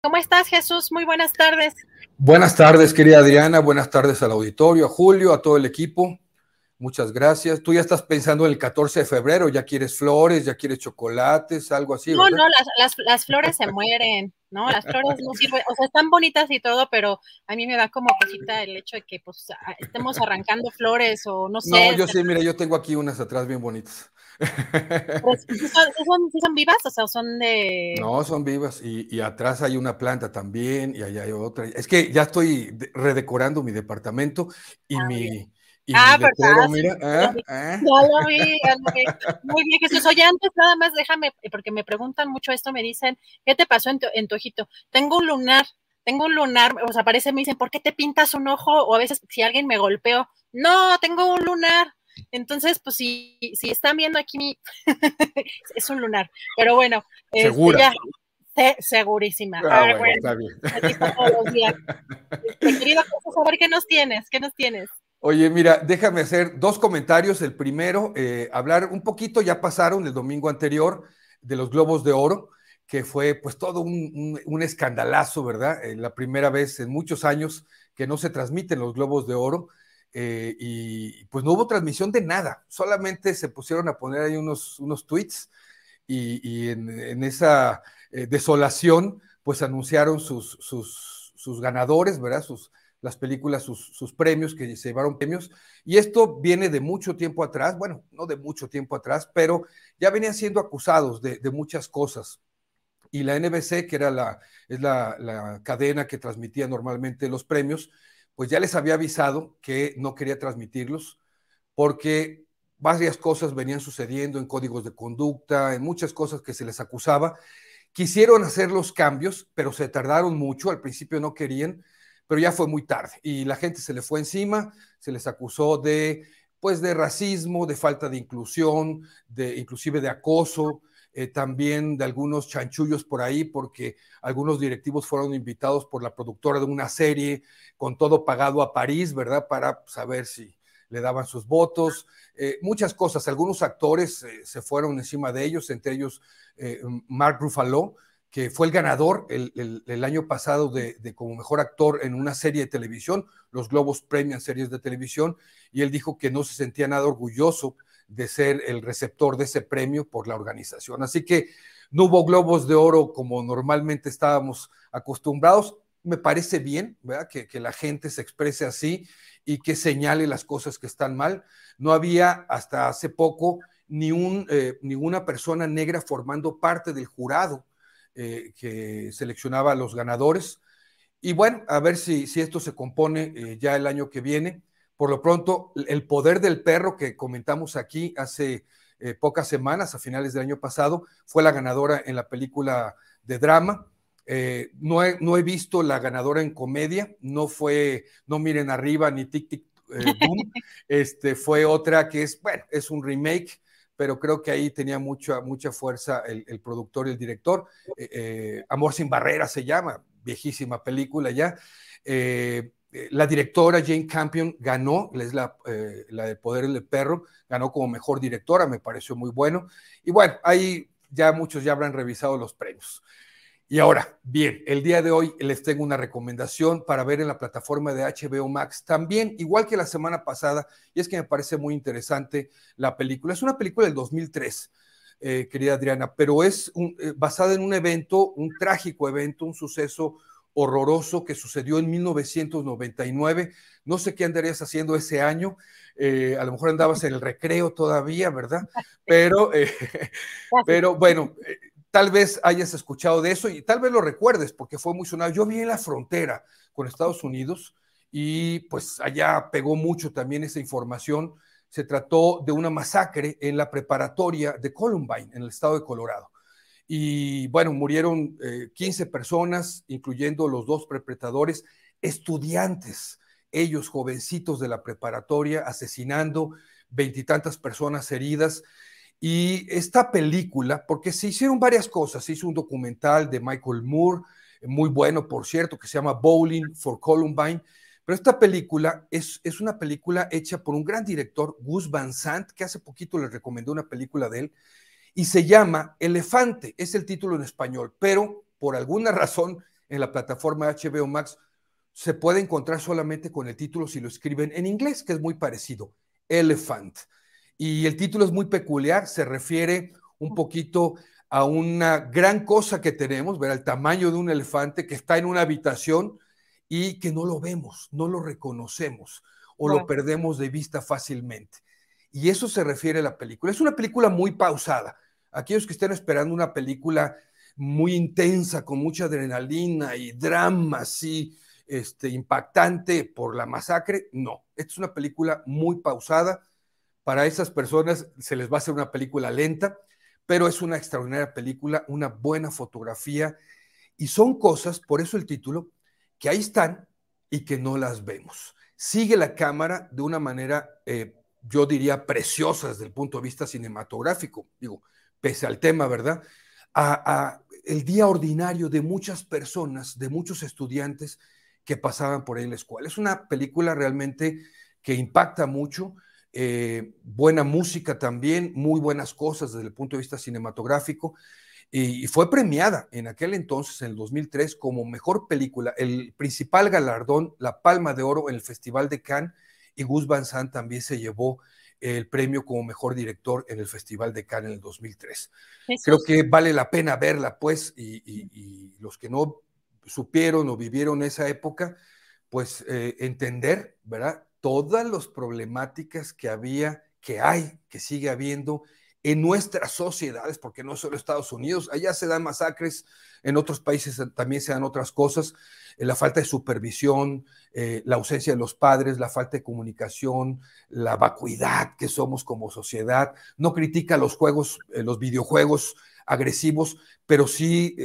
¿Cómo estás, Jesús? Muy buenas tardes. Buenas tardes, querida Adriana. Buenas tardes al auditorio, a Julio, a todo el equipo. Muchas gracias. Tú ya estás pensando en el 14 de febrero, ya quieres flores, ya quieres chocolates, algo así. No, no, las, las, las, flores se mueren, ¿no? Las flores no sirven, o sea, están bonitas y todo, pero a mí me da como cosita el hecho de que pues estemos arrancando flores o no sé. No, yo sí, mira, yo tengo aquí unas atrás bien bonitas. Pues, ¿sí son, son, son, vivas? O sea, son de. No, son vivas. Y, y, atrás hay una planta también, y allá hay otra. Es que ya estoy redecorando mi departamento y ah, mi. Bien. Y ah, letrero, mira, ¿ah? Ya lo vi, ya lo vi. Muy bien, Jesús. Oye, antes nada más déjame, porque me preguntan mucho esto, me dicen, ¿qué te pasó en tu, en tu ojito? Tengo un lunar, tengo un lunar, o sea, parece, me dicen, ¿por qué te pintas un ojo? O a veces si alguien me golpeó, no, tengo un lunar. Entonces, pues si, si están viendo aquí mi, es un lunar, pero bueno, Segura. Este, ya, se, segurísima. Ah, Ah, bueno, bueno, está bien. todos los días. Este, querido a ver qué nos tienes, qué nos tienes. Oye, mira, déjame hacer dos comentarios. El primero, eh, hablar un poquito, ya pasaron el domingo anterior, de los Globos de Oro, que fue pues todo un, escandalazo, ¿verdad? Eh, la primera vez en muchos años que no se transmiten los Globos de Oro. Eh, y pues no hubo transmisión de nada, solamente se pusieron a poner ahí unos, unos tweets y, en, en, esa desolación pues anunciaron sus, sus, sus ganadores, ¿verdad? Sus, las películas, sus, sus, premios, que se llevaron premios. Y esto viene de mucho tiempo atrás, bueno, no de mucho tiempo atrás, pero ya venían siendo acusados de, de muchas cosas. Y la NBC, que era la, es la, la cadena que transmitía normalmente los premios, pues ya les había avisado que no quería transmitirlos porque varias cosas venían sucediendo en códigos de conducta, en muchas cosas que se les acusaba. Quisieron hacer los cambios, pero se tardaron mucho, al principio no querían, pero ya fue muy tarde y la gente se le fue encima, se les acusó de pues de racismo, de falta de inclusión, de inclusive de acoso, eh, también de algunos chanchullos por ahí, porque algunos directivos fueron invitados por la productora de una serie con todo pagado a París, ¿verdad? Para saber si le daban sus votos, eh, muchas cosas. Algunos actores eh, se fueron encima de ellos, entre ellos Mark Ruffalo, que fue el ganador el, el, año pasado de, de, como mejor actor en una serie de televisión. Los Globos premian series de televisión y él dijo que no se sentía nada orgulloso de ser el receptor de ese premio por la organización. Así que no hubo globos de oro como normalmente estábamos acostumbrados. Me parece bien, ¿verdad? Que, que la gente se exprese así y que señale las cosas que están mal. No había hasta hace poco ni un, eh, ninguna persona negra formando parte del jurado eh, que seleccionaba a los ganadores. Y bueno, a ver si, si esto se compone eh, ya el año que viene. Por lo pronto, el poder del perro que comentamos aquí hace eh, pocas semanas, a finales del año pasado, fue la ganadora en la película de drama. Eh, no, he, no, he, visto la ganadora en comedia, no fue No Miren Arriba ni Tic Tic eh, Boom, este, fue otra que es, bueno, es un remake, pero creo que ahí tenía mucha, mucha fuerza el, el productor y el director. Eh, Amor sin Barreras se llama, viejísima película ya. Eh, la directora Jane Campion ganó, es la, eh, la de Poder del Perro, ganó como mejor directora, me pareció muy bueno. Y bueno, ahí ya muchos ya habrán revisado los premios. Y ahora, bien, el día de hoy les tengo una recomendación para ver en la plataforma de HBO Max, también igual que la semana pasada, y es que me parece muy interesante la película. Es una película del 2003, eh, querida Adriana, pero es eh, basada en un evento, un trágico evento, un suceso horroroso que sucedió en 1999. No sé qué andarías haciendo ese año, eh, a lo mejor andabas en el recreo todavía, ¿verdad? Pero, pero bueno, tal vez hayas escuchado de eso y tal vez lo recuerdes porque fue muy sonado. Yo vi en la frontera con Estados Unidos y pues allá pegó mucho también esa información. Se trató de una masacre en la preparatoria de Columbine, en el estado de Colorado. Y bueno, murieron 15 eh, personas, incluyendo los dos perpetradores, estudiantes, ellos jovencitos de la preparatoria, asesinando veintitantas personas heridas. Y esta película, porque se hicieron varias cosas, se hizo un documental de Michael Moore, muy bueno, por cierto, que se llama Bowling for Columbine, pero esta película es, es una película hecha por un gran director, Gus Van Sant, que hace poquito le recomendó una película de él, y se llama Elefante, es el título en español, pero por alguna razón en la plataforma HBO Max se puede encontrar solamente con el título si lo escriben en inglés, que es muy parecido, Elephant. Y el título es muy peculiar, se refiere un poquito a una gran cosa que tenemos, ver el tamaño de un elefante que está en una habitación y que no lo vemos, no lo reconocemos o lo perdemos de vista fácilmente. Y eso se refiere a la película. Es una película muy pausada. Aquellos que estén esperando una película muy intensa, con mucha adrenalina y drama así, este, impactante por la masacre, no. Esta es una película muy pausada para esas personas se les va a hacer una película lenta, pero es una extraordinaria película, una buena fotografía y son cosas, por eso el título, que ahí están y que no las vemos. Sigue la cámara de una manera, eh, yo diría, preciosa desde el punto de vista cinematográfico, digo, pese al tema, ¿verdad? A, el día ordinario de muchas personas, de muchos estudiantes que pasaban por ahí en la escuela. Es una película realmente que impacta mucho eh, buena música también, muy buenas cosas desde el punto de vista cinematográfico, y, fue premiada en aquel entonces, en el 2003, como mejor película, el principal galardón, la Palma de Oro en el Festival de Cannes, y Gus Van Sant también se llevó el premio como mejor director en el Festival de Cannes en el 2003. Creo que vale la pena verla, pues, y, los que no supieron o vivieron esa época, pues eh, entender, ¿verdad? Todas las problemáticas que había, que hay, que sigue habiendo en nuestras sociedades, porque no solo Estados Unidos, allá se dan masacres, en otros países también se dan otras cosas, eh, la falta de supervisión, eh, la ausencia de los padres, la falta de comunicación, la vacuidad que somos como sociedad. No critica los juegos, eh, los videojuegos agresivos, pero sí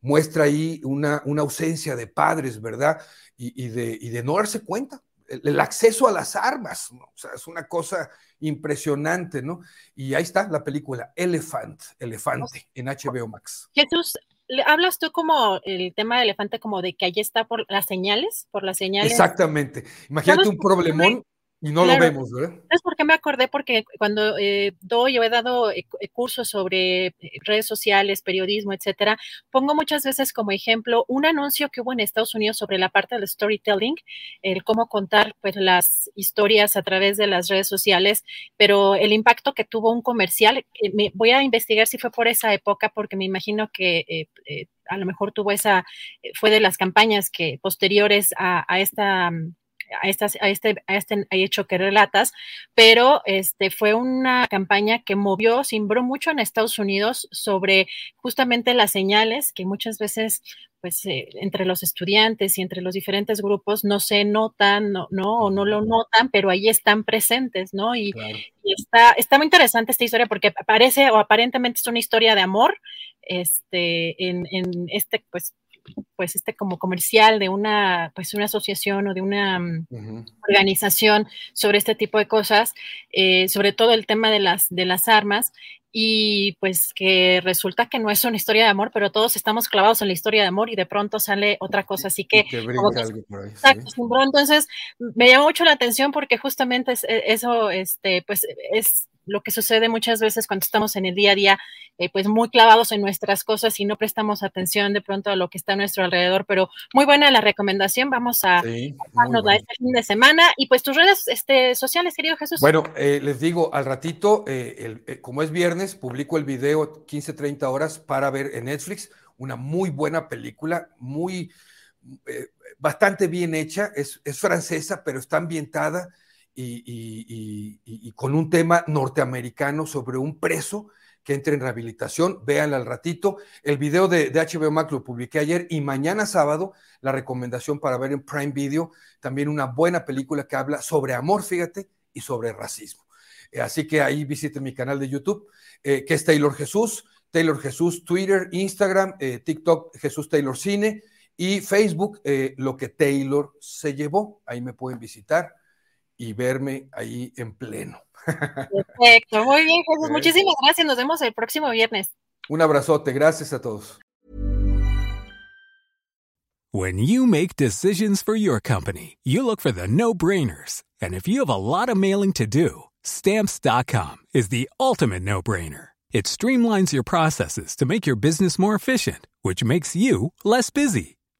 muestra ahí una, una, ausencia de padres, ¿verdad? Y, de, y de no darse cuenta el, acceso a las armas, ¿no? O sea, es una cosa impresionante, ¿no? Y ahí está la película Elephant, Elefante, en HBO Max. Jesús, hablas tú como el tema de elefante, como de que ahí está por las señales, por las señales. Exactamente. Imagínate un problemón y no lo vemos, ¿verdad? ¿Sabes por qué me acordé? Porque cuando eh, doy o he dado eh, eh, cursos sobre redes sociales, periodismo, etcétera, pongo muchas veces como ejemplo un anuncio que hubo en Estados Unidos sobre la parte del storytelling, el cómo contar pues las historias a través de las redes sociales, pero el impacto que tuvo un comercial, me, voy a investigar si fue por esa época, porque me imagino que a lo mejor tuvo esa, fue de las campañas que posteriores a esta a, estas, a, este, a este hecho que relatas, pero este, fue una campaña que movió, simbró mucho en Estados Unidos sobre justamente las señales que muchas veces pues eh, entre los estudiantes y entre los diferentes grupos no se notan, no, no, o no lo notan, pero ahí están presentes, ¿no? Y, está, está muy interesante esta historia porque parece o aparentemente es una historia de amor, este, en, en este, pues, pues este como comercial de una pues una asociación o de una mm, organización sobre este tipo de cosas eh, sobre todo el tema de las de las armas y pues que resulta que no es una historia de amor pero todos estamos clavados en la historia de amor y de pronto sale otra cosa así que, entonces me llamó mucho la atención porque justamente es, e, eso este pues es lo que sucede muchas veces cuando estamos en el día a día, eh, pues muy clavados en nuestras cosas y no prestamos atención de pronto a lo que está a nuestro alrededor. Pero muy buena la recomendación. Vamos a sí, este fin de semana. Y pues tus redes este, sociales, querido Jesús. Bueno, eh, les digo, al ratito, eh, como es viernes, publico el video 15-30 horas para ver en Netflix. Una muy buena película, muy bastante bien hecha. Es, es francesa, pero está ambientada y, con un tema norteamericano sobre un preso que entre en rehabilitación. Véanla al ratito. El video de, HBO Max lo publiqué ayer y mañana sábado la recomendación para ver en Prime Video, también una buena película que habla sobre amor, fíjate, y sobre racismo. Eh, así que ahí visiten mi canal de YouTube, eh, que es Taylor Jesús, Taylor Jesús, Twitter, Instagram, eh, TikTok, Jesús Taylor Cine y Facebook, lo que Taylor se llevó. Ahí me pueden visitar y verme ahí en pleno. Perfecto, muy bien, Jesús. Muchísimas gracias. Nos vemos el próximo viernes. Un abrazote, gracias a todos. When you make decisions for your company, you look for the no-brainers. And if you have a lot of mailing to do, stamps.com is the ultimate no-brainer. It streamlines your processes to make your business more efficient, which makes you less busy.